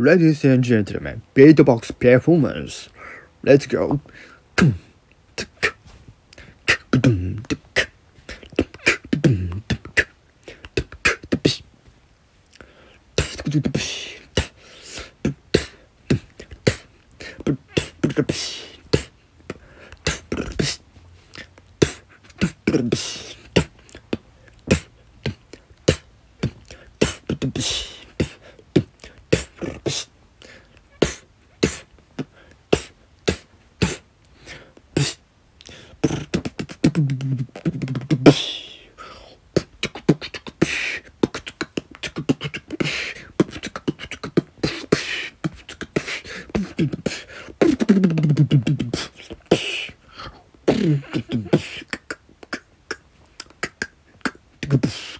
Ladies and gentlemen, beatbox performance. Let's go. Good.